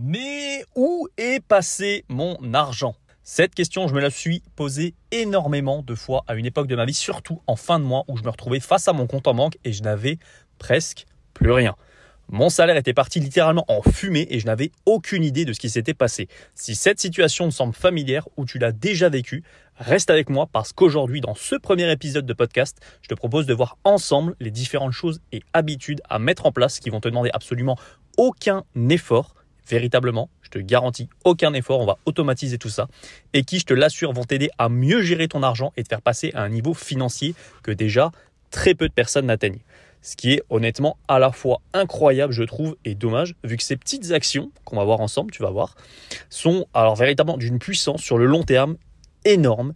Mais où est passé mon argent? Cette question, je me la suis posée énormément de fois à une époque de ma vie, surtout en fin de mois où je me retrouvais face à mon compte en banque et je n'avais presque plus rien. Mon salaire était parti littéralement en fumée et je n'avais aucune idée de ce qui s'était passé. Si cette situation te semble familière ou tu l'as déjà vécue, reste avec moi parce qu'aujourd'hui, dans ce premier épisode de podcast, je te propose de voir ensemble les différentes choses et habitudes à mettre en place qui vont te demander absolument aucun effort véritablement, je te garantis aucun effort, on va automatiser tout ça, et qui, je te l'assure, vont t'aider à mieux gérer ton argent et te faire passer à un niveau financier que déjà très peu de personnes n'atteignent. Ce qui est honnêtement à la fois incroyable, je trouve, et dommage, vu que ces petites actions qu'on va voir ensemble, tu vas voir, sont alors véritablement d'une puissance sur le long terme énorme,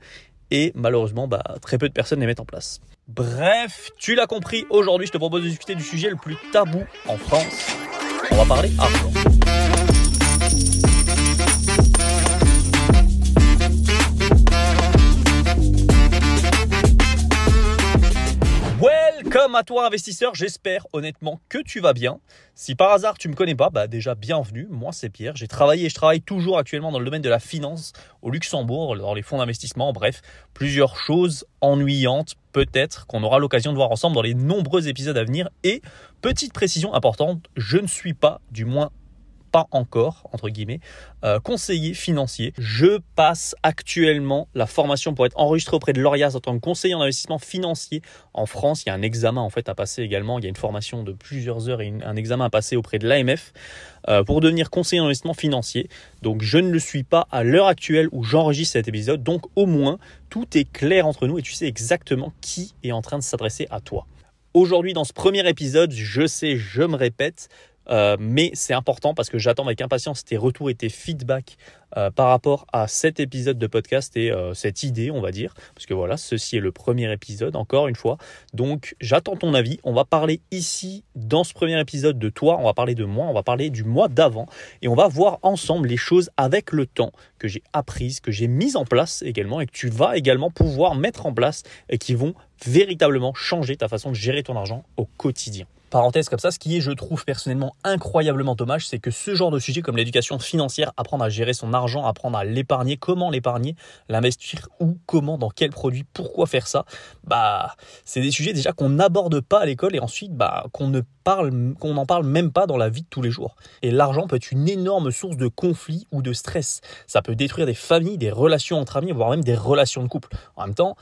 et malheureusement, bah, très peu de personnes les mettent en place. Bref, tu l'as compris, aujourd'hui je te propose de discuter du sujet le plus tabou en France. On va parler argent. Welcome à toi investisseur, j'espère honnêtement que tu vas bien. Si par hasard tu me connais pas, bah déjà bienvenue, moi c'est Pierre, j'ai travaillé et je travaille toujours actuellement dans le domaine de la finance au Luxembourg, dans les fonds d'investissement, bref, plusieurs choses ennuyantes peut-être qu'on aura l'occasion de voir ensemble dans les nombreux épisodes à venir. Et petite précision importante, je ne suis pas, du moins pas encore, entre guillemets, euh, conseiller financier. Je passe actuellement la formation pour être enregistré auprès de l'ORIAS en tant que conseiller en investissement financier en France. Il y a un examen en fait à passer également. Il y a une formation de plusieurs heures et un examen à passer auprès de l'AMF euh, pour devenir conseiller en investissement financier. Donc je ne le suis pas à l'heure actuelle où j'enregistre cet épisode. Donc au moins tout est clair entre nous et tu sais exactement qui est en train de s'adresser à toi. Aujourd'hui, dans ce premier épisode, je sais, je me répète, euh, mais c'est important parce que j'attends avec impatience tes retours et tes feedbacks euh, par rapport à cet épisode de podcast et euh, cette idée, on va dire. Parce que voilà, ceci est le premier épisode, encore une fois. Donc j'attends ton avis. On va parler ici, dans ce premier épisode, de toi. On va parler de moi. On va parler du mois d'avant. Et on va voir ensemble les choses avec le temps que j'ai apprises, que j'ai mises en place également et que tu vas également pouvoir mettre en place et qui vont véritablement changer ta façon de gérer ton argent au quotidien parenthèse comme ça, ce qui est, je trouve personnellement incroyablement dommage, c'est que ce genre de sujet comme l'éducation financière, apprendre à gérer son argent, apprendre à l'épargner, comment l'épargner, l'investir où, comment, dans quel produit, pourquoi faire ça, bah, c'est des sujets déjà qu'on n'aborde pas à l'école et ensuite, bah, qu'on ne parle, qu'on n'en parle même pas dans la vie de tous les jours. Et l'argent peut être une énorme source de conflit ou de stress. Ça peut détruire des familles, des relations entre amis, voire même des relations de couple. En même temps,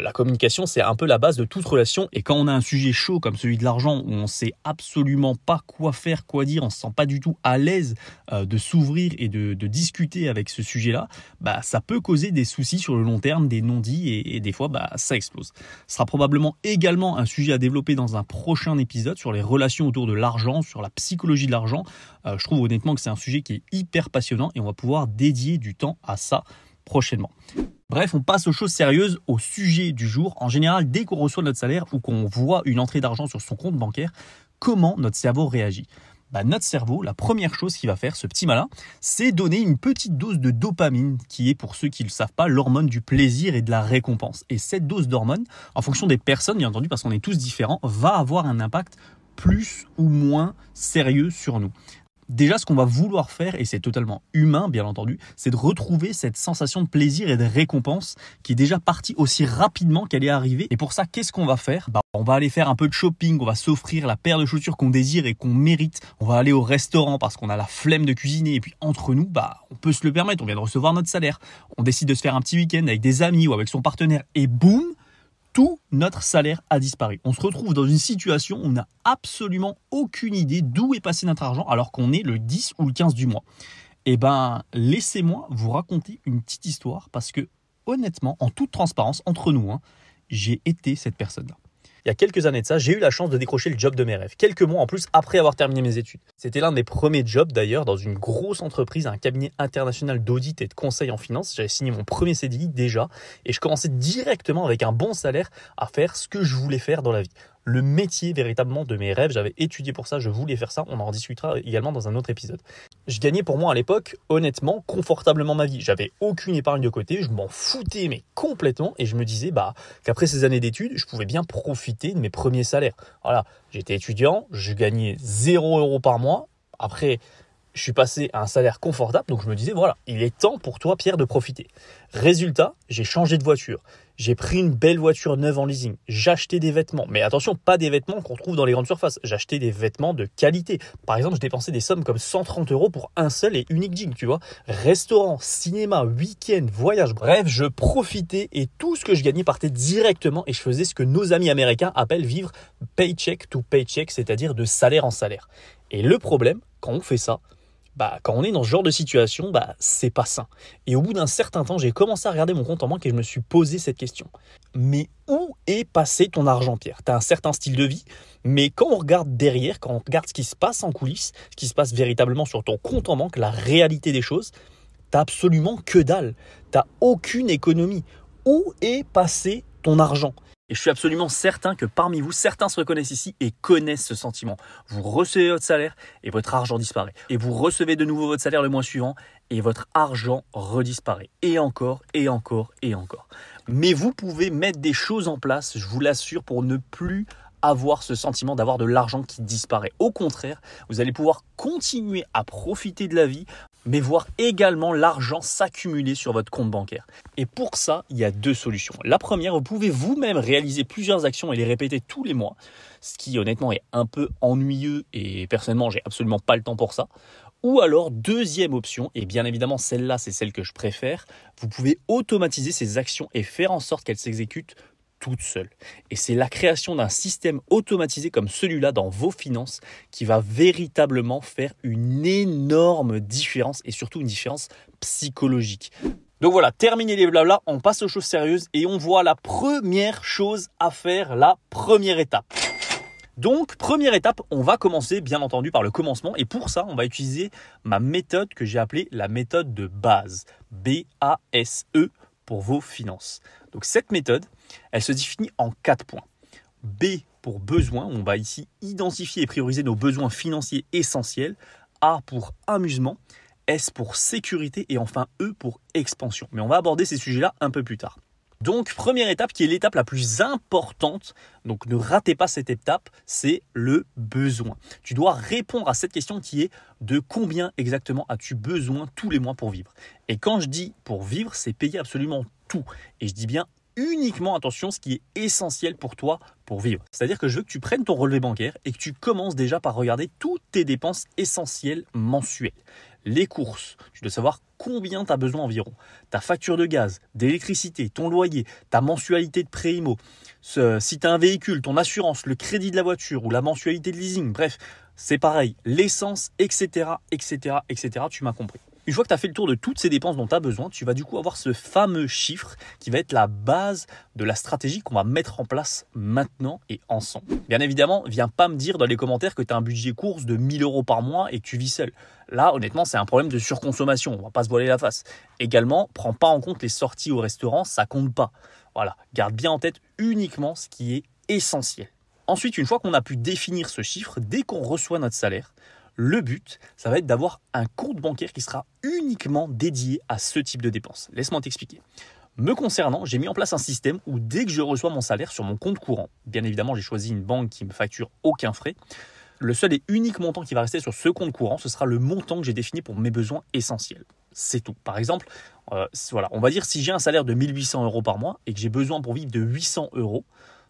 la communication, c'est un peu la base de toute relation. Et quand on a un sujet chaud comme celui de l'argent, où on sait absolument pas quoi faire, quoi dire, on se sent pas du tout à l'aise euh, de s'ouvrir et de, discuter avec ce sujet-là, bah, ça peut causer des soucis sur le long terme, des non-dits, et, des fois, bah, ça explose. Ce sera probablement également un sujet à développer dans un prochain épisode sur les relations autour de l'argent, sur la psychologie de l'argent. Euh, je trouve honnêtement que c'est un sujet qui est hyper passionnant et on va pouvoir dédier du temps à ça prochainement. Bref, on passe aux choses sérieuses, au sujet du jour. En général, dès qu'on reçoit notre salaire ou qu'on voit une entrée d'argent sur son compte bancaire, comment notre cerveau réagit? Bah, notre cerveau, la première chose qu'il va faire, ce petit malin, c'est donner une petite dose de dopamine, qui est, pour ceux qui ne le savent pas, l'hormone du plaisir et de la récompense. Et cette dose d'hormone, en fonction des personnes, bien entendu, parce qu'on est tous différents, va avoir un impact plus ou moins sérieux sur nous. Déjà, ce qu'on va vouloir faire, et c'est totalement humain, bien entendu, c'est de retrouver cette sensation de plaisir et de récompense qui est déjà partie aussi rapidement qu'elle est arrivée. Et pour ça, qu'est-ce qu'on va faire? Bah, On va aller faire un peu de shopping, on va s'offrir la paire de chaussures qu'on désire et qu'on mérite. On va aller au restaurant parce qu'on a la flemme de cuisiner. Et puis entre nous, bah, on peut se le permettre, on vient de recevoir notre salaire. On décide de se faire un petit week-end avec des amis ou avec son partenaire. Et boum tout notre salaire a disparu. On se retrouve dans une situation où on n'a absolument aucune idée d'où est passé notre argent alors qu'on est le 10 ou le 15 du mois. Eh ben, laissez-moi vous raconter une petite histoire parce que honnêtement, en toute transparence entre nous, hein, j'ai été cette personne-là il y a quelques années de ça, j'ai eu la chance de décrocher le job de mes rêves. Quelques mois en plus après avoir terminé mes études. C'était l'un des premiers jobs d'ailleurs dans une grosse entreprise, un cabinet international d'audit et de conseil en finance. J'avais signé mon premier CDI déjà et je commençais directement avec un bon salaire à faire ce que je voulais faire dans la vie le métier véritablement de mes rêves. J'avais étudié pour ça, je voulais faire ça. On en discutera également dans un autre épisode. Je gagnais pour moi à l'époque, honnêtement, confortablement ma vie. J'avais aucune épargne de côté, je m'en foutais mais complètement et je me disais bah qu'après ces années d'études, je pouvais bien profiter de mes premiers salaires. Voilà, j'étais étudiant, je gagnais 0 euros par mois. Après, je suis passé à un salaire confortable, donc je me disais, voilà, il est temps pour toi, Pierre, de profiter. Résultat, j'ai changé de voiture. J'ai pris une belle voiture neuve en leasing. J'achetais des vêtements. Mais attention, pas des vêtements qu'on trouve dans les grandes surfaces. J'achetais des vêtements de qualité. Par exemple, je dépensais des sommes comme 130 euros pour un seul et unique jean, tu vois. Restaurant, cinéma, week-end, voyage. Bref, je profitais et tout ce que je gagnais partait directement et je faisais ce que nos amis américains appellent vivre paycheck to paycheck, c'est-à-dire de salaire en salaire. Et le problème, quand on fait ça, bah, quand on est dans ce genre de situation, bah, c'est pas sain. Et au bout d'un certain temps, j'ai commencé à regarder mon compte en banque et je me suis posé cette question. Mais où est passé ton argent, Pierre? Tu un certain style de vie, mais quand on regarde derrière, quand on regarde ce qui se passe en coulisses, ce qui se passe véritablement sur ton compte en banque, la réalité des choses, t'as absolument que dalle. T'as aucune économie. Où est passé ton argent? Et je suis absolument certain que parmi vous, certains se reconnaissent ici et connaissent ce sentiment. Vous recevez votre salaire et votre argent disparaît. Et vous recevez de nouveau votre salaire le mois suivant et votre argent redisparaît. Et encore, et encore, et encore. Mais vous pouvez mettre des choses en place, je vous l'assure, pour ne plus avoir ce sentiment d'avoir de l'argent qui disparaît. Au contraire, vous allez pouvoir continuer à profiter de la vie, mais voir également l'argent s'accumuler sur votre compte bancaire. Et pour ça, il y a deux solutions. La première, vous pouvez vous-même réaliser plusieurs actions et les répéter tous les mois, ce qui honnêtement est un peu ennuyeux et personnellement, j'ai absolument pas le temps pour ça. Ou alors, deuxième option, et bien évidemment celle-là c'est celle que je préfère, vous pouvez automatiser ces actions et faire en sorte qu'elles s'exécutent toute seule. Et c'est la création d'un système automatisé comme celui-là dans vos finances qui va véritablement faire une énorme différence et surtout une différence psychologique. Donc voilà, terminé les blabla, on passe aux choses sérieuses et on voit la première chose à faire, la première étape. Donc, première étape, on va commencer bien entendu par le commencement et pour ça, on va utiliser ma méthode que j'ai appelée la méthode de base, B-A-S-E pour vos finances. Donc cette méthode, elle se définit en quatre points. B pour besoin, on va ici identifier et prioriser nos besoins financiers essentiels. A pour amusement, S pour sécurité et enfin E pour expansion. Mais on va aborder ces sujets-là un peu plus tard. Donc première étape qui est l'étape la plus importante, donc ne ratez pas cette étape, c'est le besoin. Tu dois répondre à cette question qui est de combien exactement as-tu besoin tous les mois pour vivre? Et quand je dis pour vivre, c'est payer absolument tout. Et je dis bien uniquement, attention, ce qui est essentiel pour toi pour vivre. C'est-à-dire que je veux que tu prennes ton relevé bancaire et que tu commences déjà par regarder toutes tes dépenses essentielles mensuelles. Les courses, tu dois savoir combien tu as besoin environ. Ta facture de gaz, d'électricité, ton loyer, ta mensualité de pré si tu as un véhicule, ton assurance, le crédit de la voiture ou la mensualité de leasing, bref, c'est pareil, l'essence, etc., etc., etc., tu m'as compris. Une fois que tu as fait le tour de toutes ces dépenses dont tu as besoin, tu vas du coup avoir ce fameux chiffre qui va être la base de la stratégie qu'on va mettre en place maintenant et ensemble. Bien évidemment, viens pas me dire dans les commentaires que tu as un budget course de 1000 euros par mois et que tu vis seul. Là, honnêtement, c'est un problème de surconsommation, on va pas se voiler la face. Également, prends pas en compte les sorties au restaurant, ça compte pas. Voilà, garde bien en tête uniquement ce qui est essentiel. Ensuite, une fois qu'on a pu définir ce chiffre, dès qu'on reçoit notre salaire, le but, ça va être d'avoir un compte bancaire qui sera uniquement dédié à ce type de dépenses. Laisse-moi t'expliquer. Me concernant, j'ai mis en place un système où dès que je reçois mon salaire sur mon compte courant, bien évidemment j'ai choisi une banque qui me facture aucun frais, le seul et unique montant qui va rester sur ce compte courant, ce sera le montant que j'ai défini pour mes besoins essentiels. C'est tout. Par exemple, euh, voilà, on va dire si j'ai un salaire de 1800 euros par mois et que j'ai besoin pour vivre de 800 euros,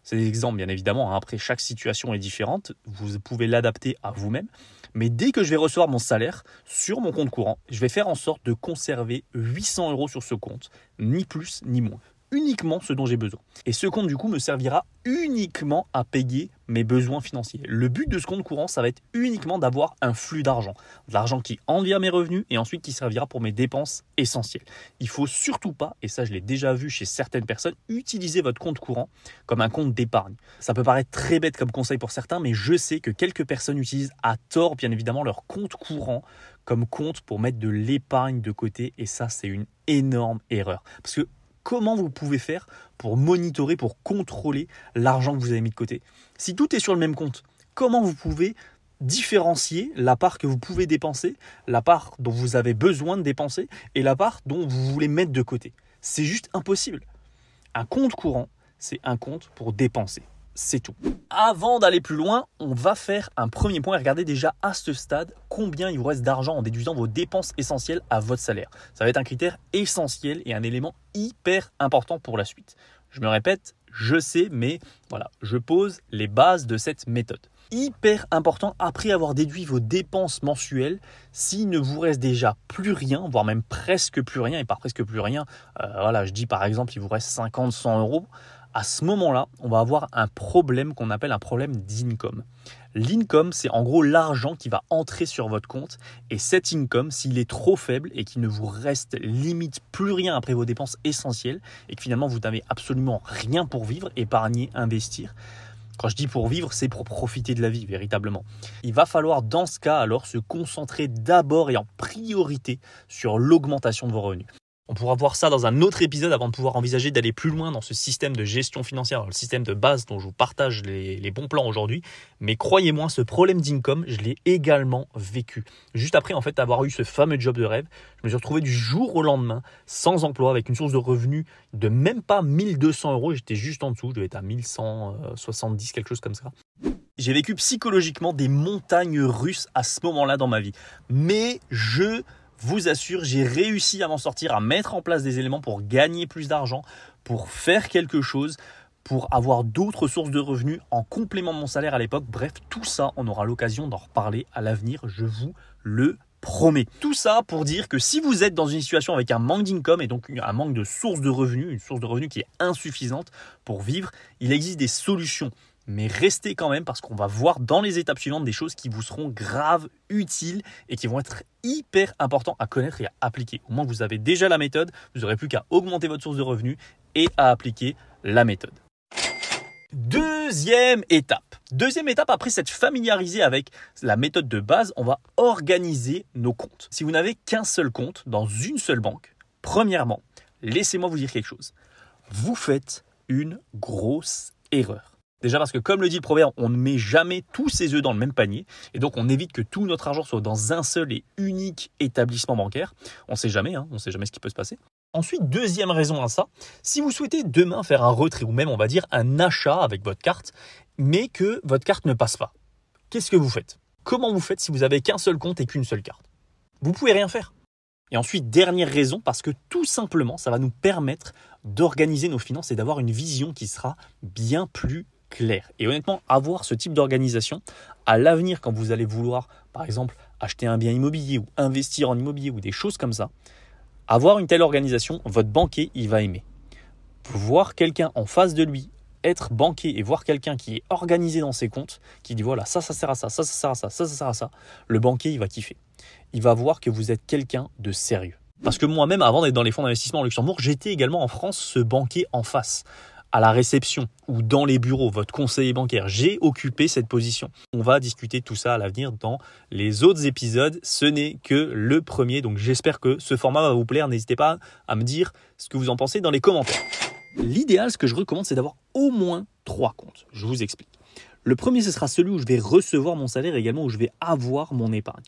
c'est des exemples bien évidemment, hein. après chaque situation est différente, vous pouvez l'adapter à vous-même. Mais dès que je vais recevoir mon salaire sur mon compte courant, je vais faire en sorte de conserver 800 euros sur ce compte, ni plus ni moins uniquement ce dont j'ai besoin. Et ce compte, du coup, me servira uniquement à payer mes besoins financiers. Le but de ce compte courant, ça va être uniquement d'avoir un flux d'argent. De l'argent qui envient mes revenus et ensuite qui servira pour mes dépenses essentielles. Il faut surtout pas, et ça je l'ai déjà vu chez certaines personnes, utiliser votre compte courant comme un compte d'épargne. Ça peut paraître très bête comme conseil pour certains, mais je sais que quelques personnes utilisent à tort, bien évidemment, leur compte courant comme compte pour mettre de l'épargne de côté et ça c'est une énorme erreur. Parce que comment vous pouvez faire pour monitorer, pour contrôler l'argent que vous avez mis de côté. Si tout est sur le même compte, comment vous pouvez différencier la part que vous pouvez dépenser, la part dont vous avez besoin de dépenser et la part dont vous voulez mettre de côté? C'est juste impossible. Un compte courant, c'est un compte pour dépenser. C'est tout. Avant d'aller plus loin, on va faire un premier point et regarder déjà à ce stade combien il vous reste d'argent en déduisant vos dépenses essentielles à votre salaire. Ça va être un critère essentiel et un élément hyper important pour la suite. Je me répète, je sais, mais voilà, je pose les bases de cette méthode. Hyper important après avoir déduit vos dépenses mensuelles, s'il ne vous reste déjà plus rien, voire même presque plus rien, et par presque plus rien, euh, voilà, je dis par exemple, il vous reste 50, 100 euros, à ce moment-là, on va avoir un problème qu'on appelle un problème d'income. L'income, c'est en gros l'argent qui va entrer sur votre compte. Et cet income, s'il est trop faible et qu'il ne vous reste limite plus rien après vos dépenses essentielles, et que finalement vous n'avez absolument rien pour vivre, épargner, investir, quand je dis pour vivre, c'est pour profiter de la vie, véritablement. Il va falloir, dans ce cas, alors, se concentrer d'abord et en priorité sur l'augmentation de vos revenus. On pourra voir ça dans un autre épisode avant de pouvoir envisager d'aller plus loin dans ce système de gestion financière, le système de base dont je vous partage les, bons plans aujourd'hui. Mais croyez-moi, ce problème d'income, je l'ai également vécu. Juste après en fait avoir eu ce fameux job de rêve, je me suis retrouvé du jour au lendemain sans emploi avec une source de revenus de même pas 1200 euros. J'étais juste en dessous, je devais être à 1170, quelque chose comme ça. J'ai vécu psychologiquement des montagnes russes à ce moment-là dans ma vie. Mais je vous assure, j'ai réussi à m'en sortir, à mettre en place des éléments pour gagner plus d'argent, pour faire quelque chose, pour avoir d'autres sources de revenus en complément de mon salaire à l'époque. Bref, tout ça, on aura l'occasion d'en reparler à l'avenir, je vous le promets. Tout ça pour dire que si vous êtes dans une situation avec un manque d'income et donc un manque de source de revenus, une source de revenus qui est insuffisante pour vivre, il existe des solutions mais restez quand même parce qu'on va voir dans les étapes suivantes des choses qui vous seront graves, utiles et qui vont être hyper importants à connaître et à appliquer. Au moins, vous avez déjà la méthode, vous n'aurez plus qu'à augmenter votre source de revenus et à appliquer la méthode. Deuxième étape. Deuxième étape, après s'être familiarisé avec la méthode de base, on va organiser nos comptes. Si vous n'avez qu'un seul compte dans une seule banque, premièrement, laissez-moi vous dire quelque chose. Vous faites une grosse erreur. Déjà parce que comme le dit le proverbe, on ne met jamais tous ses œufs dans le même panier et donc on évite que tout notre argent soit dans un seul et unique établissement bancaire. On ne sait jamais, hein, on ne sait jamais ce qui peut se passer. Ensuite, deuxième raison à ça, si vous souhaitez demain faire un retrait ou même on va dire un achat avec votre carte, mais que votre carte ne passe pas, qu'est-ce que vous faites? Comment vous faites si vous avez qu'un seul compte et qu'une seule carte? Vous pouvez rien faire. Et ensuite, dernière raison, parce que tout simplement, ça va nous permettre d'organiser nos finances et d'avoir une vision qui sera bien plus clair. Et honnêtement, avoir ce type d'organisation, à l'avenir, quand vous allez vouloir, par exemple, acheter un bien immobilier ou investir en immobilier ou des choses comme ça, avoir une telle organisation, votre banquier, il va aimer. Voir quelqu'un en face de lui être banquier et voir quelqu'un qui est organisé dans ses comptes, qui dit voilà, ça, ça sert à ça, ça, ça sert à ça, ça, ça sert à ça, le banquier, il va kiffer. Il va voir que vous êtes quelqu'un de sérieux. Parce que moi-même, avant d'être dans les fonds d'investissement au Luxembourg, j'étais également en France ce banquier en face à la réception ou dans les bureaux, votre conseiller bancaire. J'ai occupé cette position. On va discuter tout ça à l'avenir dans les autres épisodes. Ce n'est que le premier, donc j'espère que ce format va vous plaire. N'hésitez pas à me dire ce que vous en pensez dans les commentaires. L'idéal, ce que je recommande, c'est d'avoir au moins trois comptes. Je vous explique. Le premier, ce sera celui où je vais recevoir mon salaire et également où je vais avoir mon épargne.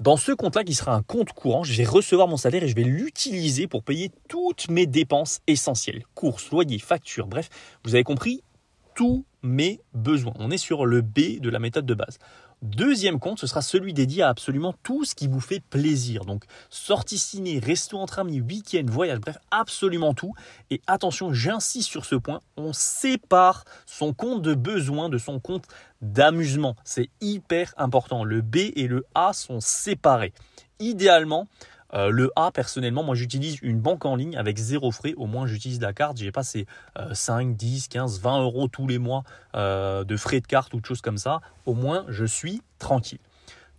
Dans ce compte-là, qui sera un compte courant, je vais recevoir mon salaire et je vais l'utiliser pour payer toutes mes dépenses essentielles. Courses, loyer, factures, bref, vous avez compris, tous mes besoins. On est sur le B de la méthode de base. Deuxième compte, ce sera celui dédié à absolument tout ce qui vous fait plaisir. Donc sortie ciné, resto entre amis, week-end, voyage, bref, absolument tout. Et attention, j'insiste sur ce point, on sépare son compte de besoin de son compte d'amusement. C'est hyper important. Le B et le A sont séparés. Idéalement, euh, le A, personnellement, moi j'utilise une banque en ligne avec zéro frais. Au moins j'utilise la carte. J'ai passé 5, 10, 15, 20 euros tous les mois euh, de frais de carte ou de choses comme ça. Au moins je suis tranquille.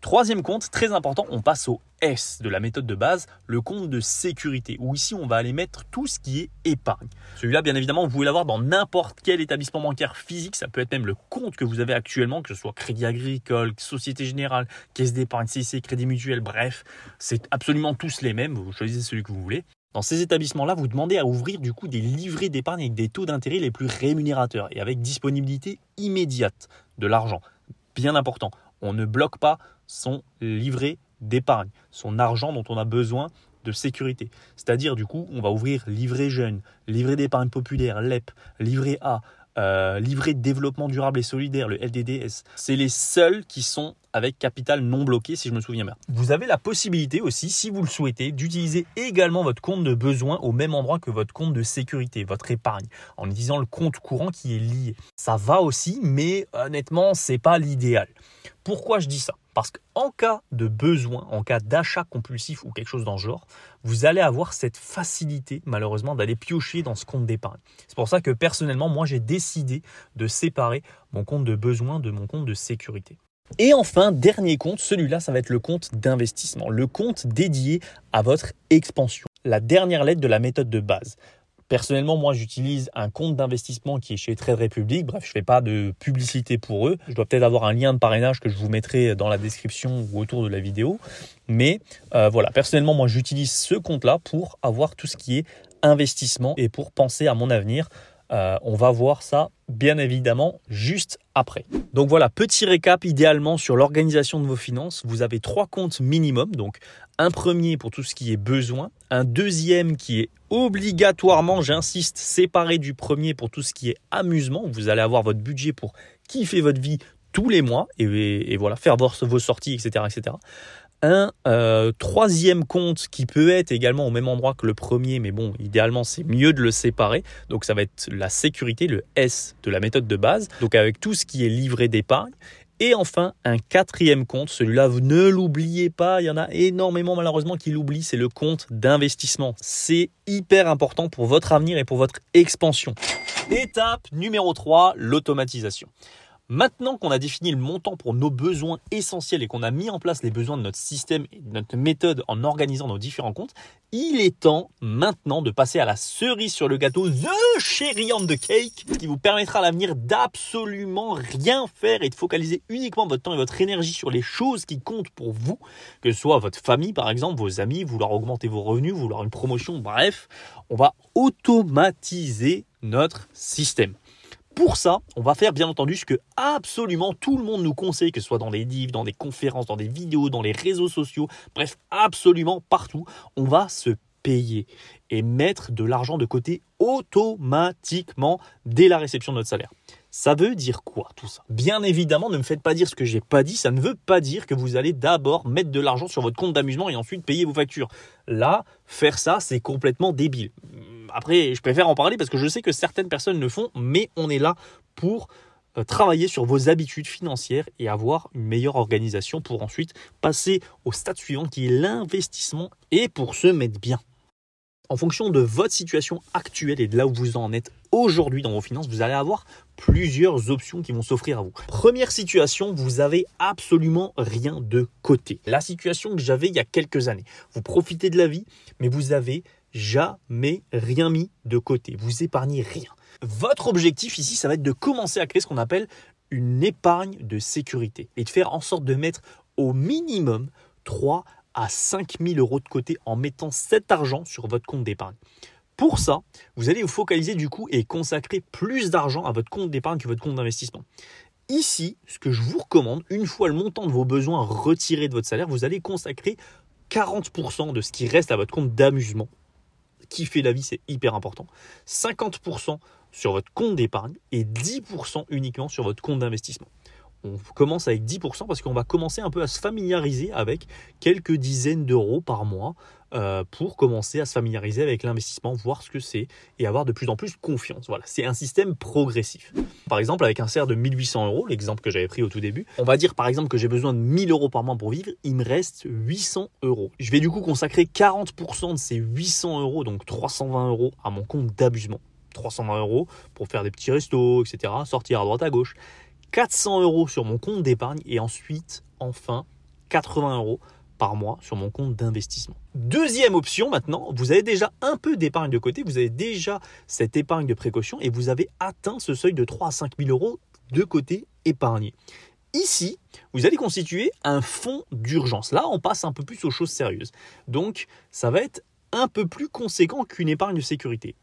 Troisième compte, très important, on passe au S de la méthode de base, le compte de sécurité, où ici on va aller mettre tout ce qui est épargne. Celui-là, bien évidemment, vous pouvez l'avoir dans n'importe quel établissement bancaire physique, ça peut être même le compte que vous avez actuellement, que ce soit Crédit Agricole, Société Générale, Caisse d'épargne, CIC, Crédit Mutuel, bref, c'est absolument tous les mêmes, vous choisissez celui que vous voulez. Dans ces établissements-là, vous demandez à ouvrir du coup des livrets d'épargne avec des taux d'intérêt les plus rémunérateurs et avec disponibilité immédiate de l'argent. Bien important, on ne bloque pas son livret d'épargne, son argent dont on a besoin de sécurité. C'est-à-dire, du coup, on va ouvrir livret jeune, livret d'épargne populaire, LEP, livret A, euh, livret de développement durable et solidaire, le LDDS. C'est les seuls qui sont avec capital non bloqué, si je me souviens bien. Vous avez la possibilité aussi, si vous le souhaitez, d'utiliser également votre compte de besoin au même endroit que votre compte de sécurité, votre épargne, en utilisant le compte courant qui est lié. Ça va aussi, mais honnêtement, c'est pas l'idéal. Pourquoi je dis ça? Parce qu'en cas de besoin, en cas d'achat compulsif ou quelque chose dans ce genre, vous allez avoir cette facilité, malheureusement, d'aller piocher dans ce compte d'épargne. C'est pour ça que personnellement, moi, j'ai décidé de séparer mon compte de besoin de mon compte de sécurité. Et enfin, dernier compte, celui-là, ça va être le compte d'investissement, le compte dédié à votre expansion. La dernière lettre de la méthode de base. Personnellement, moi, j'utilise un compte d'investissement qui est chez Trade Republic. Bref, je ne fais pas de publicité pour eux. Je dois peut-être avoir un lien de parrainage que je vous mettrai dans la description ou autour de la vidéo. Mais euh, voilà, personnellement, moi, j'utilise ce compte-là pour avoir tout ce qui est investissement et pour penser à mon avenir. Euh, on va voir ça bien évidemment juste après. Donc voilà, petit récap idéalement sur l'organisation de vos finances. Vous avez trois comptes minimum, donc un premier pour tout ce qui est besoin, un deuxième qui est obligatoirement, j'insiste, séparé du premier pour tout ce qui est amusement. Vous allez avoir votre budget pour kiffer votre vie tous les mois et, voilà, faire vos, vos sorties, etc., etc un euh, troisième compte qui peut être également au même endroit que le premier, mais bon, idéalement, c'est mieux de le séparer. Donc, ça va être la sécurité, le S de la méthode de base. Donc, avec tout ce qui est livré d'épargne. Et enfin, un quatrième compte, celui-là, vous ne l'oubliez pas, il y en a énormément malheureusement qui l'oublient, c'est le compte d'investissement. C'est hyper important pour votre avenir et pour votre expansion. Étape numéro 3, l'automatisation. Maintenant qu'on a défini le montant pour nos besoins essentiels et qu'on a mis en place les besoins de notre système et de notre méthode en organisant nos différents comptes, il est temps maintenant de passer à la cerise sur le gâteau, The Cherry on the Cake, qui vous permettra à l'avenir d'absolument rien faire et de focaliser uniquement votre temps et votre énergie sur les choses qui comptent pour vous, que ce soit votre famille par exemple, vos amis, vouloir augmenter vos revenus, vouloir une promotion, bref, on va automatiser notre système. Pour ça, on va faire bien entendu ce que absolument tout le monde nous conseille, que ce soit dans des livres, dans des conférences, dans des vidéos, dans les réseaux sociaux, bref, absolument partout. On va se payer et mettre de l'argent de côté automatiquement dès la réception de notre salaire. Ça veut dire quoi tout ça? Bien évidemment, ne me faites pas dire ce que j'ai pas dit. Ça ne veut pas dire que vous allez d'abord mettre de l'argent sur votre compte d'amusement et ensuite payer vos factures. Là, faire ça, c'est complètement débile après, je préfère en parler parce que je sais que certaines personnes le font, mais on est là pour euh, travailler sur vos habitudes financières et avoir une meilleure organisation pour ensuite passer au stade suivant qui est l'investissement et pour se mettre bien. En fonction de votre situation actuelle et de là où vous en êtes aujourd'hui dans vos finances, vous allez avoir plusieurs options qui vont s'offrir à vous. Première situation, vous avez absolument rien de côté. La situation que j'avais il y a quelques années. Vous profitez de la vie, mais vous avez jamais rien mis de côté. Vous épargnez rien. Votre objectif ici, ça va être de commencer à créer ce qu'on appelle une épargne de sécurité et de faire en sorte de mettre au minimum 3 à 5 000 euros de côté en mettant cet argent sur votre compte d'épargne. Pour ça, vous allez vous focaliser du coup et consacrer plus d'argent à votre compte d'épargne que votre compte d'investissement. Ici, ce que je vous recommande, une fois le montant de vos besoins retiré de votre salaire, vous allez consacrer 40% de ce qui reste à votre compte d'amusement kiffer la vie, c'est hyper important. 50% sur votre compte d'épargne et 10% uniquement sur votre compte d'investissement. On commence avec 10% parce qu'on va commencer un peu à se familiariser avec quelques dizaines d'euros par mois euh, pour commencer à se familiariser avec l'investissement, voir ce que c'est et avoir de plus en plus confiance. Voilà, c'est un système progressif. Par exemple, avec un CER de 1800 euros, l'exemple que j'avais pris au tout début, on va dire par exemple que j'ai besoin de 1000 euros par mois pour vivre, il me reste 800 euros. Je vais du coup consacrer 40% de ces 800 euros, donc 320 euros, à mon compte d'abusement. 320 euros pour faire des petits restos, etc., sortir à droite à gauche. 400 euros sur mon compte d'épargne et ensuite, enfin, 80 euros par mois sur mon compte d'investissement. Deuxième option maintenant, vous avez déjà un peu d'épargne de côté, vous avez déjà cette épargne de précaution et vous avez atteint ce seuil de 3 à 5 000 euros de côté épargné. Ici, vous allez constituer un fonds d'urgence. Là, on passe un peu plus aux choses sérieuses. Donc, ça va être un peu plus conséquent qu'une épargne de sécurité.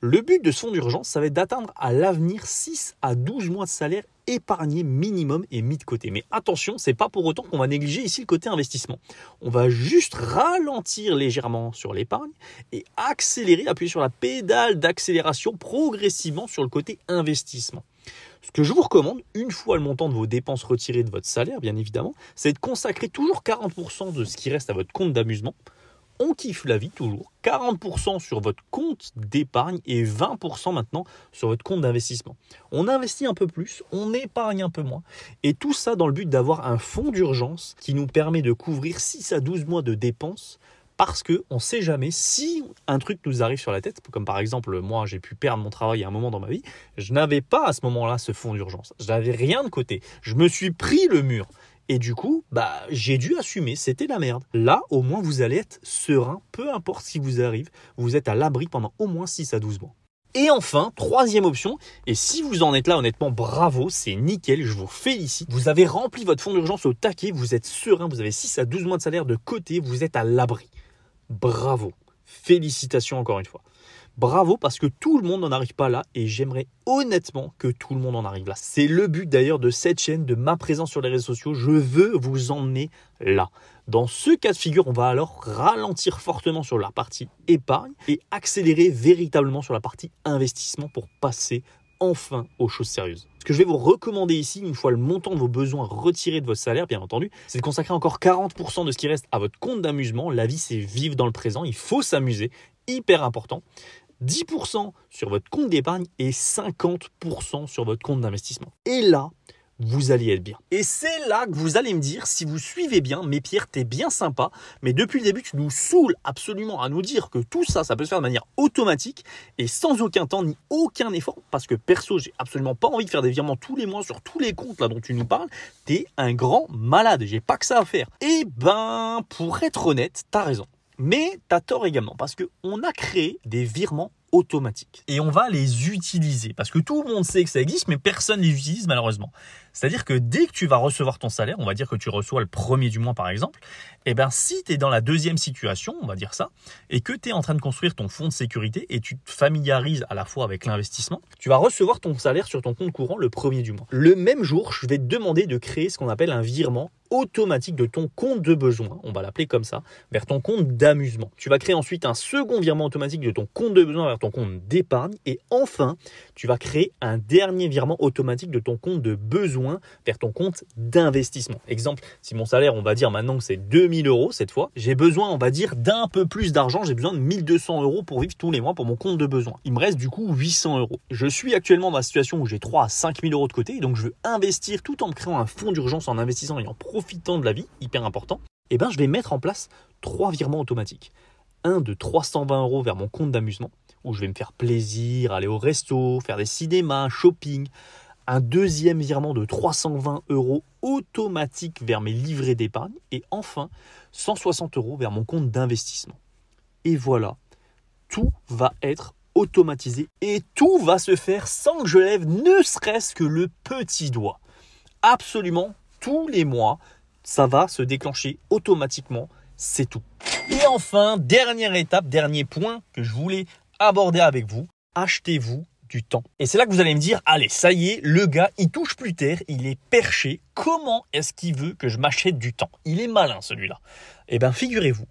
Le but de ce fonds d'urgence, ça va être d'atteindre à l'avenir 6 à 12 mois de salaire épargné minimum et mis de côté. Mais attention, c'est pas pour autant qu'on va négliger ici le côté investissement. On va juste ralentir légèrement sur l'épargne et accélérer, appuyer sur la pédale d'accélération progressivement sur le côté investissement. Ce que je vous recommande, une fois le montant de vos dépenses retirées de votre salaire, bien évidemment, c'est de consacrer toujours 40% de ce qui reste à votre compte d'amusement on kiffe la vie toujours. 40% sur votre compte d'épargne et 20% maintenant sur votre compte d'investissement. On investit un peu plus, on épargne un peu moins. Et tout ça dans le but d'avoir un fonds d'urgence qui nous permet de couvrir 6 à 12 mois de dépenses parce qu'on ne sait jamais si un truc nous arrive sur la tête, comme par exemple moi j'ai pu perdre mon travail à un moment dans ma vie, je n'avais pas à ce moment-là ce fonds d'urgence, je n'avais rien de côté, je me suis pris le mur. Et du coup, bah, j'ai dû assumer, c'était la merde. Là, au moins, vous allez être serein, peu importe ce qui vous arrive, vous êtes à l'abri pendant au moins 6 à 12 mois. Et enfin, troisième option, et si vous en êtes là, honnêtement, bravo, c'est nickel, je vous félicite. Vous avez rempli votre fonds d'urgence au taquet, vous êtes serein, vous avez 6 à 12 mois de salaire de côté, vous êtes à l'abri. Bravo. Félicitations encore une fois. Bravo parce que tout le monde n'en arrive pas là et j'aimerais honnêtement que tout le monde en arrive là. C'est le but d'ailleurs de cette chaîne, de ma présence sur les réseaux sociaux. Je veux vous emmener là. Dans ce cas de figure, on va alors ralentir fortement sur la partie épargne et accélérer véritablement sur la partie investissement pour passer enfin aux choses sérieuses. Ce que je vais vous recommander ici, une fois le montant de vos besoins retirés de votre salaire, bien entendu, c'est de consacrer encore 40% de ce qui reste à votre compte d'amusement. La vie, c'est vivre dans le présent, il faut s'amuser, hyper important. 10% sur votre compte d'épargne et 50% sur votre compte d'investissement. Et là, vous allez être bien. Et c'est là que vous allez me dire, si vous suivez bien, mais Pierre, t'es bien sympa, mais depuis le début, tu nous saoules absolument à nous dire que tout ça, ça peut se faire de manière automatique et sans aucun temps ni aucun effort, parce que perso, j'ai absolument pas envie de faire des virements tous les mois sur tous les comptes là dont tu nous parles. T'es un grand malade, j'ai pas que ça à faire. Et eh ben, pour être honnête, t'as raison. Mais tu as tort également parce qu'on a créé des virements automatiques. Et on va les utiliser parce que tout le monde sait que ça existe, mais personne ne les utilise malheureusement. C'est-à-dire que dès que tu vas recevoir ton salaire, on va dire que tu reçois le premier du mois par exemple, et eh bien si tu es dans la deuxième situation, on va dire ça, et que tu es en train de construire ton fonds de sécurité et tu te familiarises à la fois avec l'investissement, tu vas recevoir ton salaire sur ton compte courant le premier du mois. Le même jour, je vais te demander de créer ce qu'on appelle un virement automatique de ton compte de besoin, on va l'appeler comme ça, vers ton compte d'amusement. Tu vas créer ensuite un second virement automatique de ton compte de besoin ton compte d'épargne et enfin, tu vas créer un dernier virement automatique de ton compte de besoin vers ton compte d'investissement. Exemple, si mon salaire, on va dire maintenant que c'est 2000 euros cette fois, j'ai besoin, on va dire, d'un peu plus d'argent, j'ai besoin de 1200 euros pour vivre tous les mois pour mon compte de besoin. Il me reste du coup 800 euros. Je suis actuellement dans la situation où j'ai 3 à 5000 euros de côté, donc je veux investir tout en me créant un fonds d'urgence en investissant et en profitant de la vie, hyper important, et eh ben je vais mettre en place trois virements automatiques. Un de 320 euros vers mon compte d'amusement, où je vais me faire plaisir, aller au resto, faire des cinémas, shopping. Un deuxième virement de 320 euros automatique vers mes livrets d'épargne. Et enfin, 160 euros vers mon compte d'investissement. Et voilà, tout va être automatisé et tout va se faire sans que je lève ne serait-ce que le petit doigt. Absolument tous les mois, ça va se déclencher automatiquement, c'est tout. Et enfin, dernière étape, dernier point que je voulais aborder avec vous, achetez-vous du temps. Et c'est là que vous allez me dire, allez, ça y est, le gars, il touche plus terre, il est perché, comment est-ce qu'il veut que je m'achète du temps? Il est malin celui-là. Eh bien, figurez-vous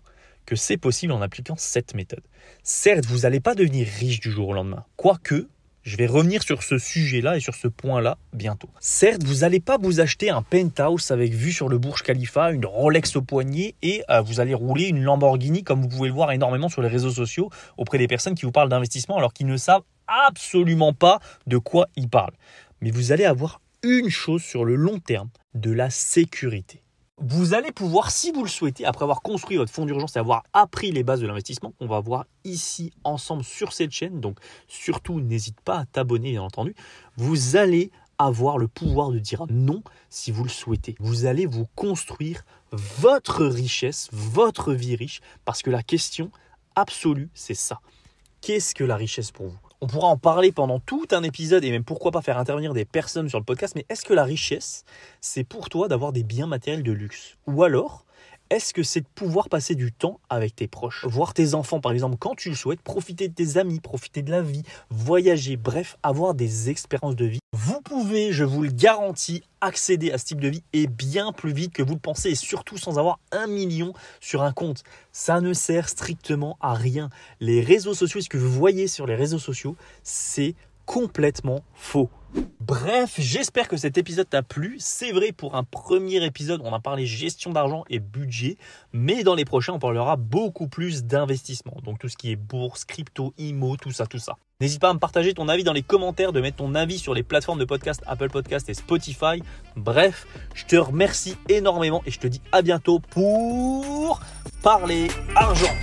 que c'est possible en appliquant cette méthode. Certes, vous n'allez pas devenir riche du jour au lendemain, quoique je vais revenir sur ce sujet-là et sur ce point-là bientôt. Certes, vous n'allez pas vous acheter un penthouse avec vue sur le Burj Khalifa, une Rolex au poignet et euh, vous allez rouler une Lamborghini comme vous pouvez le voir énormément sur les réseaux sociaux auprès des personnes qui vous parlent d'investissement alors qu'ils ne savent absolument pas de quoi ils parlent. Mais vous allez avoir une chose sur le long terme, de la sécurité vous allez pouvoir, si vous le souhaitez, après avoir construit votre fonds d'urgence et avoir appris les bases de l'investissement qu'on va voir ici ensemble sur cette chaîne, donc surtout n'hésite pas à t'abonner bien entendu, vous allez avoir le pouvoir de dire non si vous le souhaitez. Vous allez vous construire votre richesse, votre vie riche, parce que la question absolue, c'est ça. Qu'est-ce que la richesse pour vous? On pourra en parler pendant tout un épisode et même pourquoi pas faire intervenir des personnes sur le podcast, mais est-ce que la richesse, c'est pour toi d'avoir des biens matériels de luxe? Ou alors, Est-ce que c'est de pouvoir passer du temps avec tes proches? Voir tes enfants, par exemple, quand tu le souhaites, profiter de tes amis, profiter de la vie, voyager, bref, avoir des expériences de vie. Vous pouvez, je vous le garantis, accéder à ce type de vie et bien plus vite que vous le pensez et surtout sans avoir un million sur un compte. Ça ne sert strictement à rien. Les réseaux sociaux, ce que vous voyez sur les réseaux sociaux, c'est complètement faux. Bref, j'espère que cet épisode t'a plu. C'est vrai, pour un premier épisode, on a parlé gestion d'argent et budget, mais dans les prochains, on parlera beaucoup plus d'investissement. Donc tout ce qui est bourse, crypto, IMO, tout ça, tout ça. N'hésite pas à me partager ton avis dans les commentaires, de mettre ton avis sur les plateformes de podcast Apple Podcast et Spotify. Bref, je te remercie énormément et je te dis à bientôt pour parler argent.